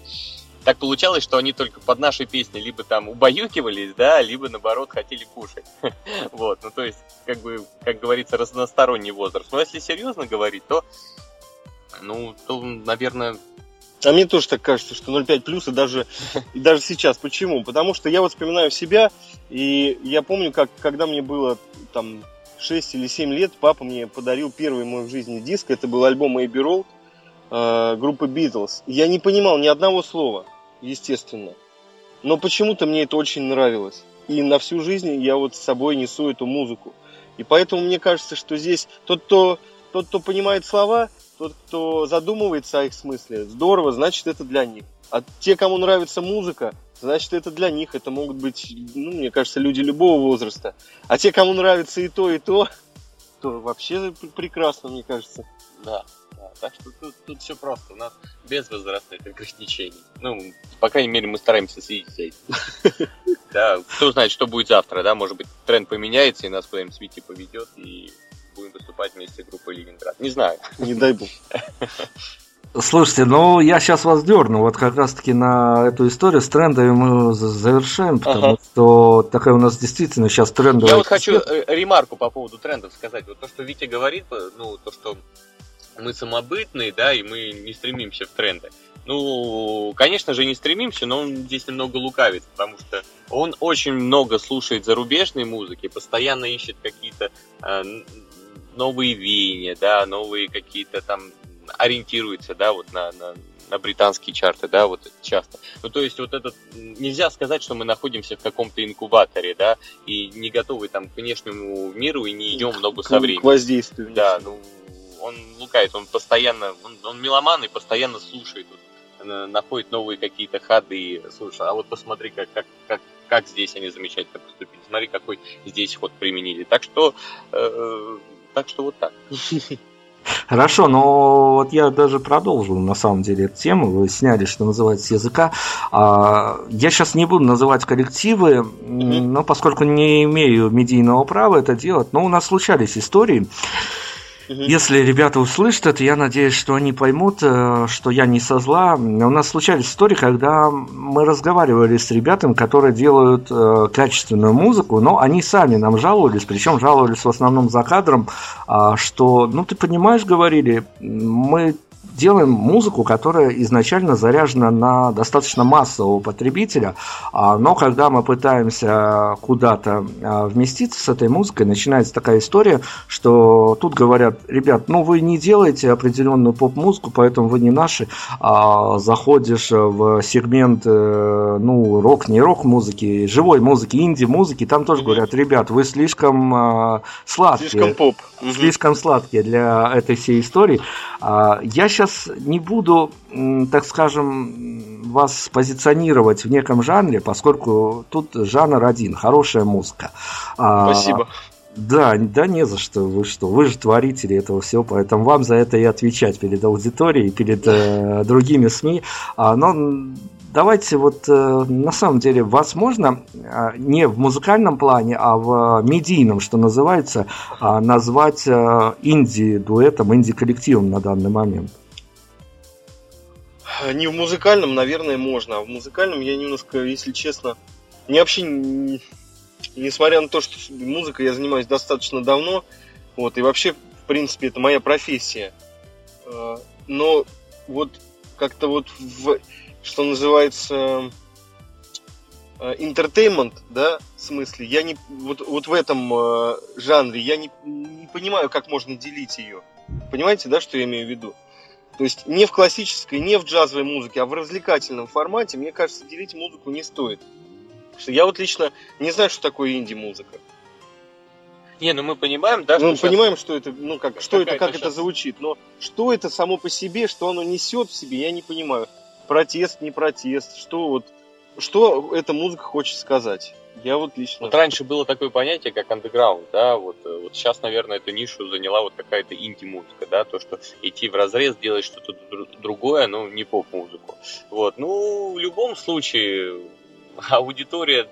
так получалось, что они только под наши песни либо там убаюкивались, да, либо наоборот хотели кушать. (laughs) Вот, ну то есть, как бы, как говорится, разносторонний возраст. Но если серьезно говорить, то, ну, то, наверное, А мне тоже так кажется, что 0,5 плюс и даже, и даже сейчас. Почему? Потому что я вот вспоминаю себя, и я помню, как когда мне было там 6 или 7 лет, папа мне подарил первый мой в жизни диск. Это был альбом Abbey Road э, группы Beatles. Я не понимал ни одного слова, естественно. Но почему-то мне это очень нравилось. И на всю жизнь я вот с собой несу эту музыку. И поэтому мне кажется, что здесь тот, кто, тот, кто понимает слова, тот, кто задумывается о их смысле, здорово, значит это для них. А те, кому нравится музыка, значит это для них. Это могут быть, ну, мне кажется, люди любого возраста. А те, кому нравится и то, и то, то вообще прекрасно, мне кажется. Да, да. Так что тут, тут все просто. У нас без возрастных ограничений. Ну, по крайней мере, мы стараемся следить за этим. (laughs) Да, кто знает, что будет завтра, да, может быть, тренд поменяется, и нас куда-нибудь Свити поведет, и будем выступать вместе с группой Ленинград. Не знаю. (laughs) Не дай бог. Слушайте, ну я сейчас вас дерну, вот как раз таки на эту историю с трендами мы за- завершаем, потому Ага. что такая у нас действительно сейчас трендовая... Я вот хочу э, ремарку по поводу трендов сказать. Вот то, что Витя говорит, э, ну, то, что мы самобытные, да, и мы не стремимся в тренды. Ну, конечно же, не стремимся, но он здесь немного лукавит, потому что он очень много слушает зарубежной музыки, постоянно ищет какие-то э, новые веяния, да, новые какие-то там ориентируется, да, вот на, на, на британские чарты, да, вот часто. Ну, то есть вот этот, нельзя сказать, что мы находимся в каком-то инкубаторе, да, и не готовы там к внешнему миру и не идем в ногу К, со к временем. воздействию. Да, ну, он лукает, он постоянно, он, он меломан и постоянно слушает, вот, на- находит новые какие-то ходы, слушай, а вот посмотри, как, как, как, как здесь они замечательно поступили, смотри, какой здесь ход применили. Так что, э, так что вот так. (laughs) Хорошо, но вот я даже продолжу на самом деле эту тему. Вы сняли, что называется, с языка. А, Я сейчас не буду называть коллективы, но поскольку не имею медийного права это делать, но у нас случались истории. Мгм. Если ребята услышат это, я надеюсь, что они поймут, э, что я не со зла. У нас случались истории, когда мы разговаривали с ребятами, которые делают э, качественную музыку, но они сами нам жаловались, причем жаловались в основном за кадром, а, что, ну ты понимаешь, говорили, мы делаем музыку, которая изначально заряжена на достаточно массового потребителя, а, но когда мы пытаемся куда-то а, вместиться с этой музыкой, начинается такая история, что тут говорят, ребят, ну вы не делаете определенную поп-музыку, поэтому вы не наши, а заходишь в сегмент, э, ну, рок, не рок-музыки, живой музыки, инди-музыки, там тоже говорят, ребят, вы слишком а, сладкие. Слишком поп. Слишком сладкие для этой всей истории. Я сейчас не буду, так скажем, вас позиционировать в неком жанре, поскольку тут жанр один, хорошая музыка. А, Спасибо. Да, да не за что, вы что, вы же творители этого всего, поэтому вам за это и отвечать перед аудиторией, перед э, (laughs) другими СМИ. А, но давайте вот э, на самом деле, возможно, э, не в музыкальном плане, а в медийном, что называется, а, назвать э, инди-дуэтом, инди-коллективом на данный момент. Не в музыкальном, наверное, можно. А в музыкальном я немножко, если честно, не вообще, не- несмотря на то, что музыкой я занимаюсь достаточно давно, вот, и вообще, в принципе, это моя профессия. Э, Но вот как-то вот в, что называется, entertainment, да, в смысле, я не, вот, вот в этом э, жанре, я не, не понимаю, как можно делить ее. Понимаете, да, что я имею в виду? То есть не в классической, не в джазовой музыке, а в развлекательном формате, мне кажется, делить музыку не стоит. Потому что я вот лично не знаю, что такое инди-музыка. Не, ну мы понимаем, да, ну, мы что понимаем, что это, ну как, что это, как это щас- звучит, но что это само по себе, что оно несет в себе, я не понимаю. Протест, не протест, что вот, что эта музыка хочет сказать. Я вот лично. Вот раньше было такое понятие, как андеграунд, да, вот, э, вот сейчас, наверное, эту нишу заняла вот какая-то инди-музыка, да, то, что идти в разрез, делать что-то дру- другое, но не поп-музыку. Вот, ну, в любом случае, (laughs) аудитория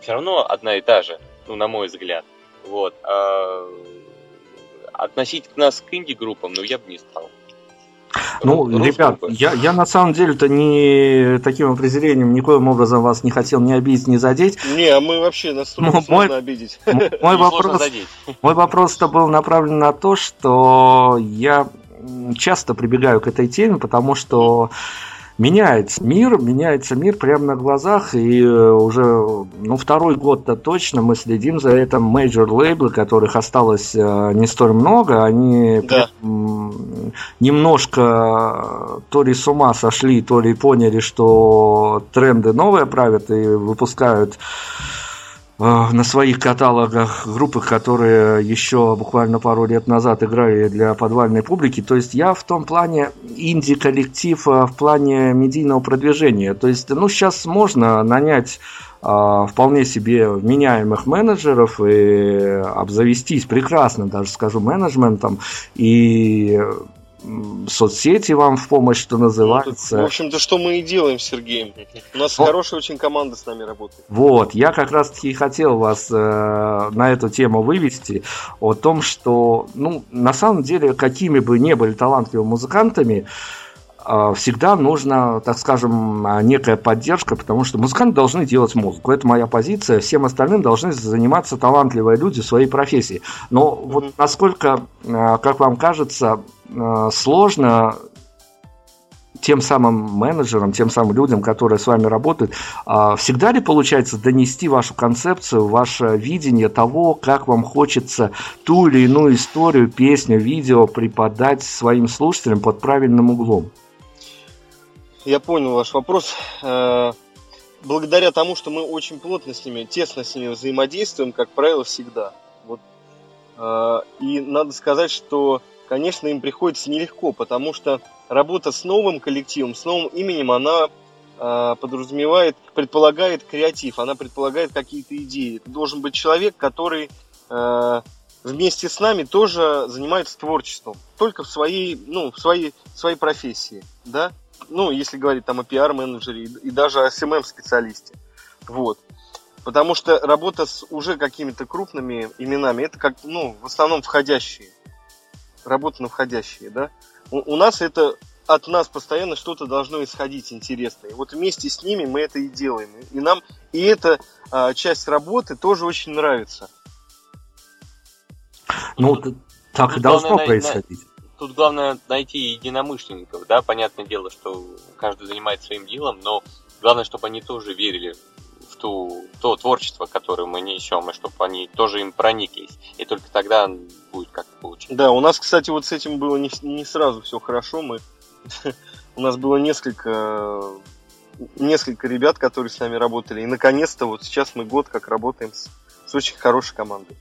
все равно одна и та же, ну, на мой взгляд. Вот, а относить нас к инди-группам, ну, я бы не стал. Ну, Рок- ребят, я, я на самом деле-то не таким определением никоим образом вас не хотел ни обидеть, ни задеть. Не, а мы вообще нас трудно Ну, мой- сложно обидеть. Мой (laughs) вопрос. Мой вопрос-то был направлен на то, что я часто прибегаю к этой теме, потому что меняется мир, меняется мир прямо на глазах, и э, уже ну, второй год-то точно мы следим за этим major лейблы, которых осталось э, не столь много, они Да. немножко то ли с ума сошли, то ли поняли, что тренды новые правят и выпускают э, на своих каталогах группы, которые еще буквально пару лет назад играли для подвальной публики. То есть я в том плане инди-коллектив э, в плане медийного продвижения. То есть, ну, сейчас можно нанять э, вполне себе вменяемых менеджеров и обзавестись прекрасным, даже скажу, менеджментом и соцсети вам в помощь, что Ну, называется. В общем-то, что мы и делаем с Сергеем. У нас Вот. хорошая очень команда с нами работает. Вот, я как раз-таки и хотел вас э, на эту тему вывести, о том, что, ну, на самом деле, какими бы ни были талантливыми музыкантами, э, всегда нужна, так скажем, некая поддержка, потому что музыканты должны делать музыку. Это моя позиция. Всем остальным должны заниматься талантливые люди в своей профессии. Но вот насколько, э, как вам кажется, сложно тем самым менеджерам, тем самым людям, которые с вами работают, а всегда ли получается донести вашу концепцию, ваше видение того, как вам хочется ту или иную историю, песню, видео преподать своим слушателям под правильным углом? Я понял ваш вопрос. Э, Благодаря тому, что мы очень плотно с ними, тесно с ними взаимодействуем, как правило, всегда. Вот. Э, И надо сказать, что, конечно, им приходится нелегко, потому что работа с новым коллективом, с новым именем, она э, подразумевает, предполагает креатив, она предполагает какие-то идеи. Это должен быть человек, который э, вместе с нами тоже занимается творчеством, только в своей, ну, в своей, в своей профессии, да? Ну, если говорить там о пиар-менеджере и, и даже о СММ-специалисте. Вот. Потому что работа с уже какими-то крупными именами, это как, ну, в основном входящие. Работа на входящие, да? У, у нас это от нас постоянно что-то должно исходить интересное. Вот вместе с ними мы это и делаем. И нам и эта а, часть работы тоже очень нравится. Ну, т- так и Тут должно главное происходить. Тут главное найти единомышленников, да, понятное дело, что каждый занимается своим делом, но главное, чтобы они тоже верили ту, то творчество, которое мы несем, и чтобы они тоже им прониклись. И только тогда будет как-то получиться. Да, у нас, кстати, вот с этим было не, не сразу все хорошо. Мы (laughs) у нас было несколько несколько ребят, которые с нами работали, и наконец-то вот сейчас мы год как работаем с, с очень хорошей командой.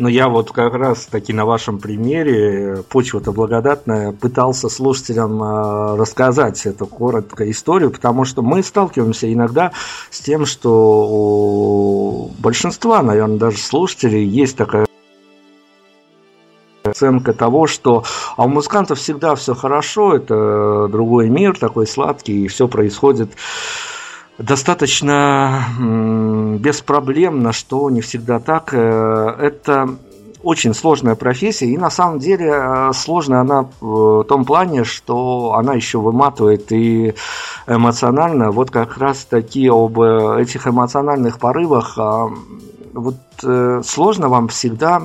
Но я вот как раз таки на вашем примере, почва-то благодатная, пытался слушателям э, рассказать эту короткую историю, потому что мы сталкиваемся иногда с тем, что у большинства, наверное, даже слушателей есть такая оценка того, что а у музыкантов всегда все хорошо, это другой мир такой сладкий, и все происходит достаточно беспроблемно, что не всегда так. Э, Это очень сложная профессия, и на самом деле э, сложная она в том плане, что она еще выматывает и эмоционально. Вот как раз таки об э, этих эмоциональных порывах а, вот сложно вам всегда.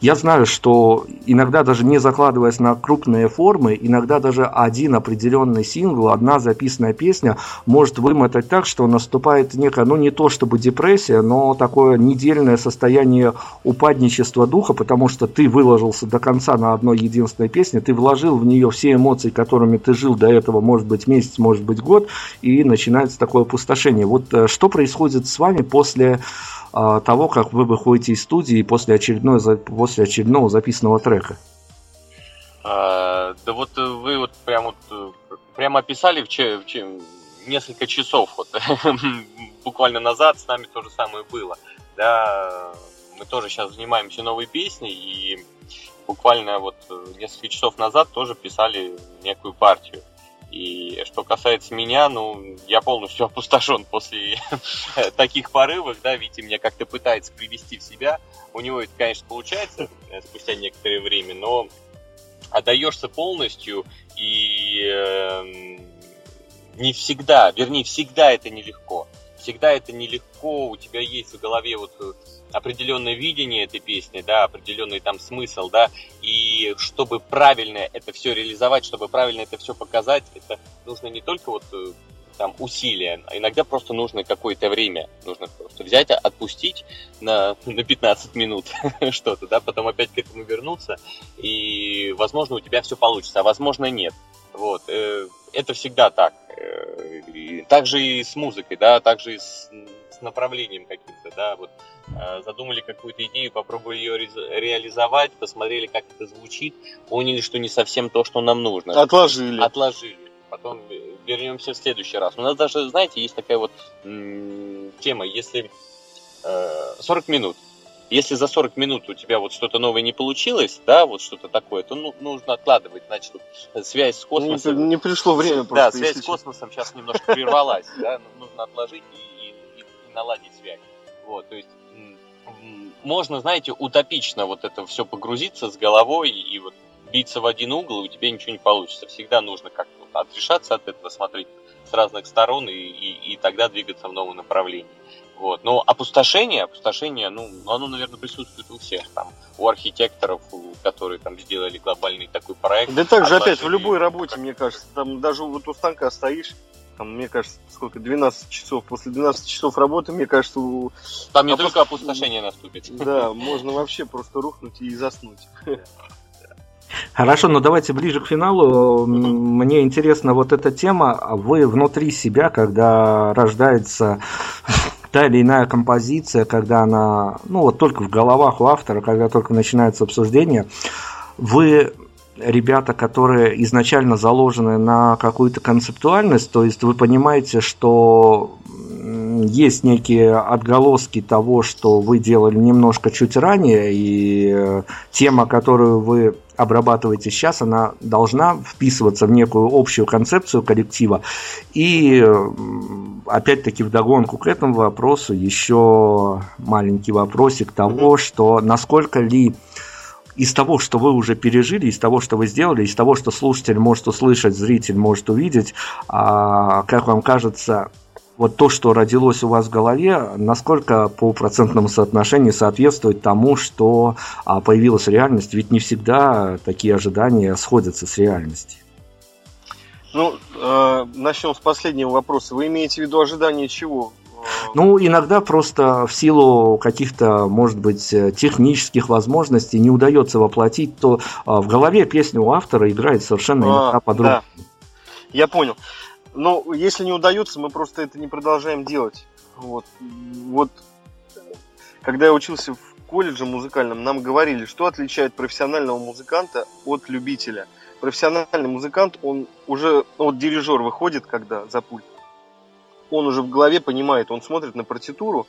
Я знаю, что иногда даже не закладываясь на крупные формы, иногда даже один определенный сингл, одна записанная песня может вымотать так, что наступает некая, ну не то чтобы депрессия, но такое недельное состояние упадничества духа, потому что ты выложился до конца на одной единственной песне, ты вложил в нее все эмоции, которыми ты жил до этого, может быть месяц, может быть год, и начинается такое опустошение. Вот э, что происходит с вами после того, как вы выходите из студии после, очередной, за- после очередного записанного трека? А, да вот вы вот прям вот э, прямо описали в, че- в че- несколько часов вот (laughs) буквально назад с нами то же самое было. Да, мы тоже сейчас занимаемся новой песней и буквально вот несколько часов назад тоже писали некую партию. И что касается меня, ну, я полностью (laughs) опустошен после (laughs) таких порывов, да, Витя меня как-то пытается привести в себя. У него это, конечно, получается э, спустя некоторое время, но отдаешься полностью и эм, не всегда, вернее, всегда это нелегко. Всегда это нелегко, у тебя есть в голове вот э, определенное видение этой песни, да, определенный там смысл, да, и чтобы правильно это все реализовать, чтобы правильно это все показать, это нужно не только вот э, там усилия, а иногда просто нужно какое-то время, нужно просто взять, отпустить на, (laughs) на 15 минут (laughs) что-то, да, потом опять к этому вернуться, и, возможно, у тебя все получится, а возможно, нет. Вот, э, это всегда так. Э, и также и с музыкой, да, также и с, с направлением каким-то, да, вот э, задумали какую-то идею, попробовали ее ре- реализовать, посмотрели, как это звучит, поняли, что не совсем то, что нам нужно. Отложили. Отложили. Потом вернемся в следующий раз. У нас даже, знаете, есть такая вот м- тема, если э, 40 минут, если за 40 минут у тебя вот что-то новое не получилось, да, вот что-то такое, то ну, нужно откладывать, значит, связь с Не, космосом. не пришло время просто. Да, связь с космосом сейчас немножко прервалась, да, ну, нужно отложить и, и- и наладить связь. Вот, то есть можно, знаете, утопично вот это все погрузиться с головой и, вот биться в один угол, и у тебя ничего не получится. Всегда нужно как-то вот отрешаться от этого, смотреть с разных сторон и, и, и тогда двигаться в новом направлении. Вот. Но опустошение, опустошение, ну, оно, наверное, присутствует у всех. Там, у архитекторов, у- которые там сделали глобальный такой проект. Да так же опять в любой работе, как- мне кажется, там даже вот у станка стоишь, там, мне кажется, сколько, 12 часов. После 12 часов работы, мне кажется, у- Там не А только опустошение наступит. (laughs) да, можно вообще просто рухнуть и заснуть. (laughs) Хорошо, но давайте ближе к финалу. Мне интересна вот эта тема. А Вы внутри себя, когда рождается та или иная композиция, когда она, ну вот только в головах у автора, когда только начинается обсуждение, вы ребята, которые изначально заложены на какую-то концептуальность, то есть вы понимаете, что есть некие отголоски того, что вы делали немножко чуть ранее, и э, тема, которую вы обрабатываете сейчас, она должна вписываться в некую общую концепцию коллектива. И опять-таки вдогонку к этому вопросу еще маленький вопросик того, что насколько ли из того, что вы уже пережили, из того, что вы сделали, из того, что слушатель может услышать, зритель может увидеть, а, как вам кажется, вот то, что родилось у вас в голове, насколько по процентному соотношению соответствует тому, что а, появилась реальность? Ведь не всегда такие ожидания сходятся с реальностью. Ну, э, начнем с последнего вопроса. Вы имеете в виду ожидание чего? Ну, иногда просто в силу каких-то, может быть, технических возможностей не удается воплотить, то а, в голове песня у автора играет совершенно А, по-другому. да. Я понял. Но если не удается, мы просто это не продолжаем делать. Вот. Вот когда я учился в колледже музыкальном, нам говорили, что отличает профессионального музыканта от любителя. Профессиональный музыкант, он уже, ну, вот дирижер выходит, когда за пульт, он уже в голове понимает, он смотрит на партитуру,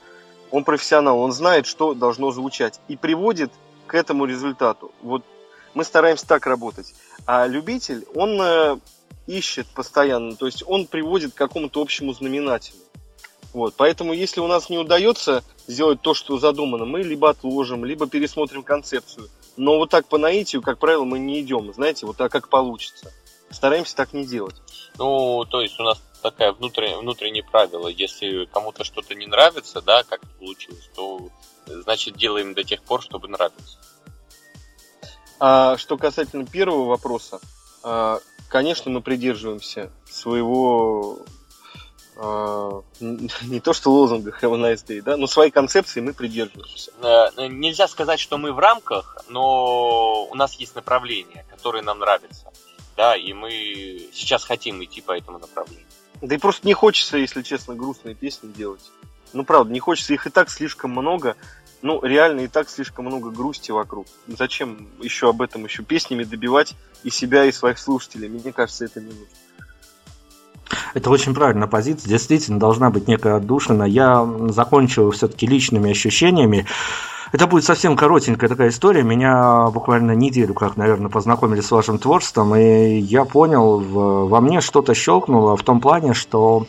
он профессионал, он знает, что должно звучать, и приводит к этому результату. Вот мы стараемся так работать. А любитель, он э, ищет постоянно, то есть он приводит к какому-то общему знаменателю. Вот, поэтому если у нас не удается сделать то, что задумано, мы либо отложим, либо пересмотрим концепцию. Но вот так по наитию, как правило, мы не идем, знаете, вот так как получится. Стараемся так не делать. Ну, то есть у нас такая внутреннее, внутреннее правило. Если кому-то что-то не нравится, да, как получилось, то значит делаем до тех пор, чтобы нравилось. А что касательно первого вопроса, конечно, мы придерживаемся своего а, (laughs) не то что лозунга Have a nice day, да, но своей концепции мы придерживаемся. Э, Нельзя сказать, что мы в рамках, но у нас есть направление, которое нам нравится. Да, и мы сейчас хотим идти по этому направлению. Да и просто не хочется, если честно, грустные песни делать. Ну, правда, не хочется, их и так слишком много. Ну, реально и так слишком много грусти вокруг. Зачем еще об этом еще песнями добивать и себя, и своих слушателей? Мне кажется, это не нужно. Это очень правильная позиция. Действительно, должна быть некая отдушина. Я закончу все-таки личными ощущениями. Это будет совсем коротенькая такая история. Меня буквально неделю, как, наверное, познакомили с вашим творчеством, и я понял, во мне что-то щелкнуло в том плане, что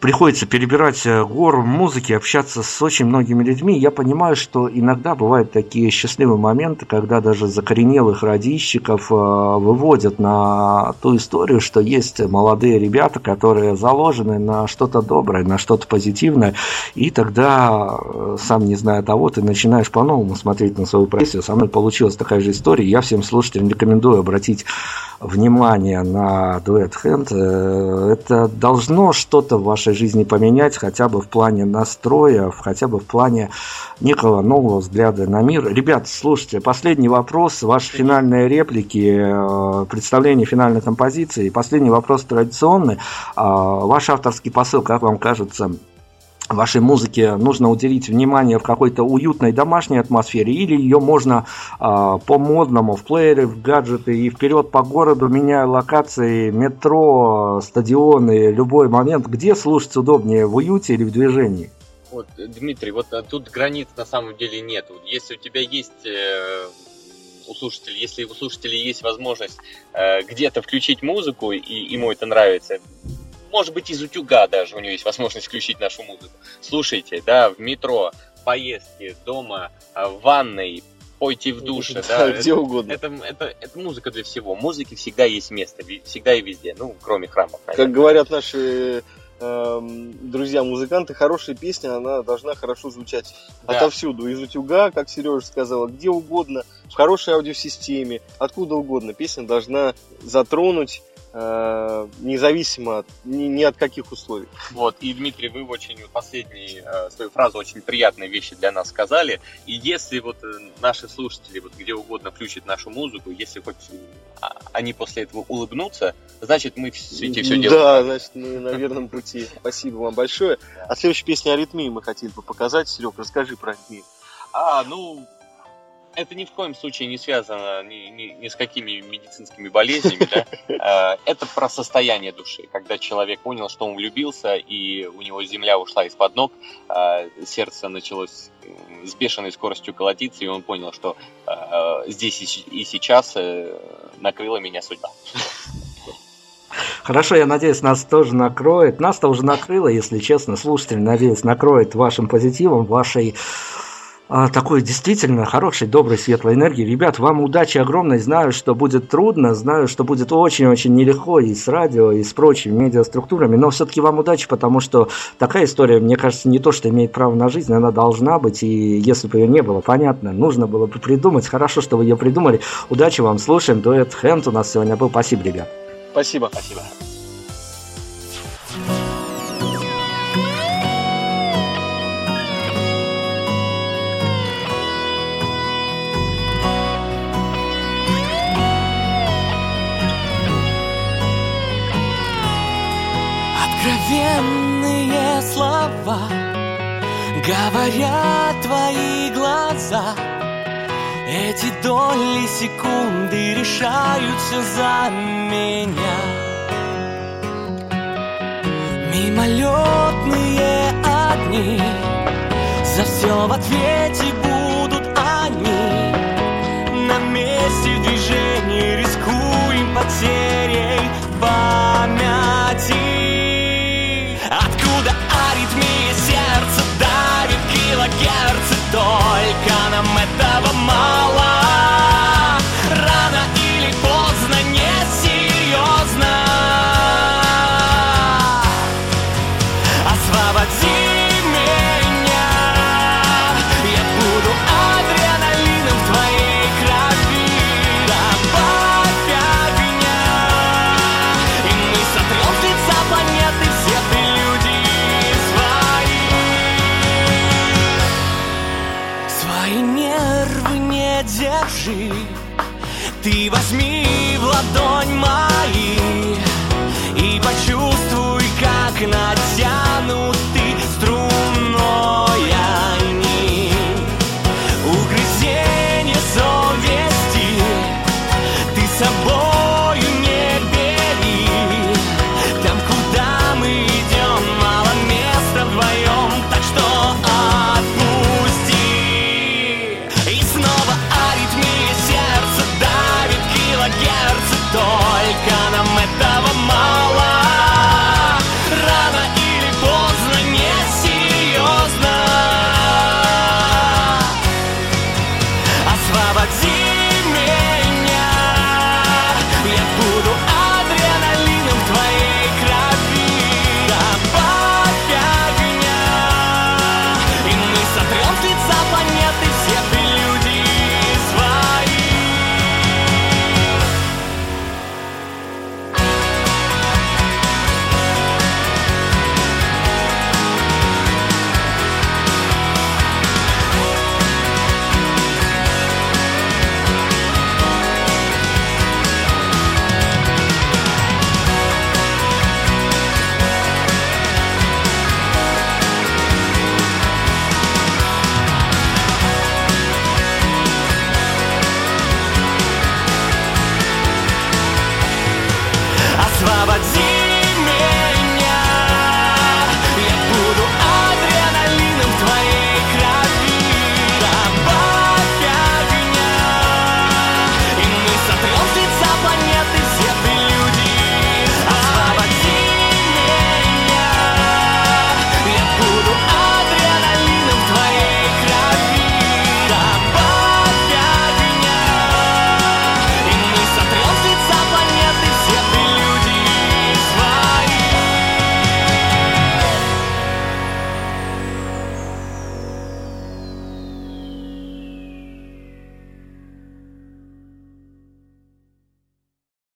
приходится перебирать э, гору музыки, общаться с очень многими людьми, я понимаю, что иногда бывают такие счастливые моменты, когда даже закоренелых радищиков э, выводят на ту историю, что есть молодые ребята, которые заложены на что-то доброе, на что-то позитивное, и тогда, э, сам не зная того, ты начинаешь по-новому смотреть на свою профессию. Со мной получилась такая же история. Я всем слушателям рекомендую обратить внимание на дуэт Хэнд. Это должно что-то в вашей жизни поменять, хотя бы в плане настроя, хотя бы в плане некого нового взгляда на мир. Ребят, слушайте, последний вопрос, ваши финальные реплики, э, представление финальной композиции. Последний вопрос традиционный. А, ваш авторский посыл, как вам кажется, вашей музыке нужно уделить внимание в какой-то уютной домашней атмосфере, или ее можно э, по модному в плееры, в гаджеты и вперед по городу, меняя локации, метро, стадионы, любой момент, где слушать удобнее, в уюте или в движении? Вот, Дмитрий, вот а, тут границ на самом деле нет. Если у тебя есть э, у слушателей, если у слушателей есть возможность э, где-то включить музыку и ему это нравится, может быть, из утюга даже у него есть возможность включить нашу музыку. Слушайте, да, в метро, поездки, дома, а, в ванной, пойте в душе, (laughs) да, Да, где это, угодно. Это, это, это музыка для всего. Музыке всегда есть место, всегда и везде, ну, кроме храмов, Как наверное. говорят наши эм, друзья-музыканты, хорошая песня, она должна хорошо звучать Да. отовсюду. Из утюга, как Сережа сказала, где угодно, в хорошей аудиосистеме, откуда угодно. Песня должна затронуть э, независимо от, ни, ни от каких условий. Вот, и, Дмитрий, вы очень последнюю э, свою фразу очень приятные вещи для нас сказали. И если вот э, наши слушатели вот где угодно включат нашу музыку, если хоть э, а- они после этого улыбнутся, значит мы в свете все делаем. Да, значит, мы на верном пути. (laughs) Спасибо вам большое. А следующая песня «Аритмии» мы хотели бы показать. Серег, расскажи про аритмию. А, ну, это ни в коем случае не связано ни, ни- ни с какими медицинскими болезнями, да. Э, (laughs) Это про состояние души, когда человек понял, что он влюбился, и у него земля ушла из-под ног, э, сердце началось с бешеной скоростью колотиться, и он понял, что э, здесь и сейчас э, накрыла меня судьба. Хорошо, я надеюсь, нас тоже накроет. Нас-то уже накрыло, если честно, слушатель, надеюсь, накроет вашим позитивом, вашей а, такой действительно хорошей, доброй, светлой энергии. Ребят, вам удачи огромной. Знаю, что будет трудно, знаю, что будет очень-очень нелегко и с радио, и с прочими медиаструктурами, но все-таки вам удачи, потому что такая история, мне кажется, не то, что имеет право на жизнь, она должна быть, и если бы ее не было, понятно, нужно было бы придумать. Хорошо, что вы ее придумали. Удачи вам, слушаем. Дуэт Хэнд у нас сегодня был. Спасибо, ребят. Спасибо. Спасибо. Откровенные слова Говорят твои глаза. Эти доли секунды решаются за меня. Мимолетные огни За все в ответе будут они. На месте движения сердце, только нам этого мало.